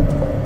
you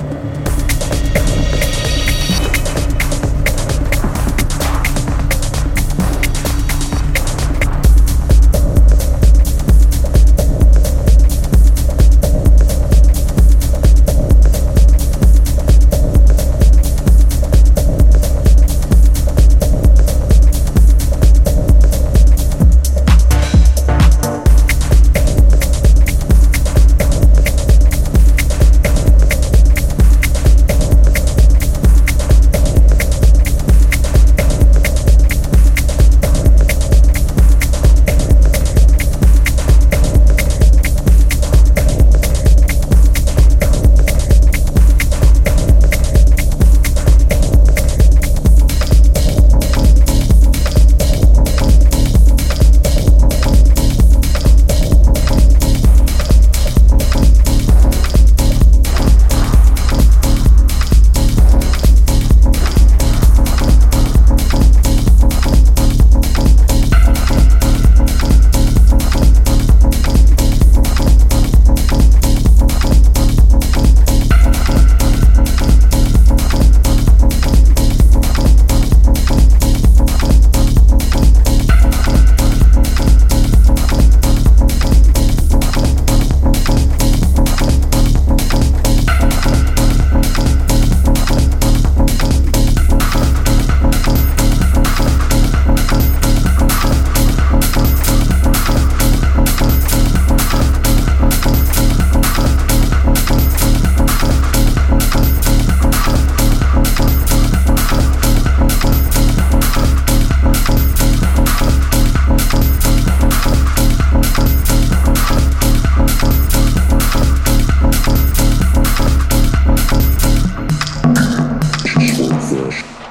是。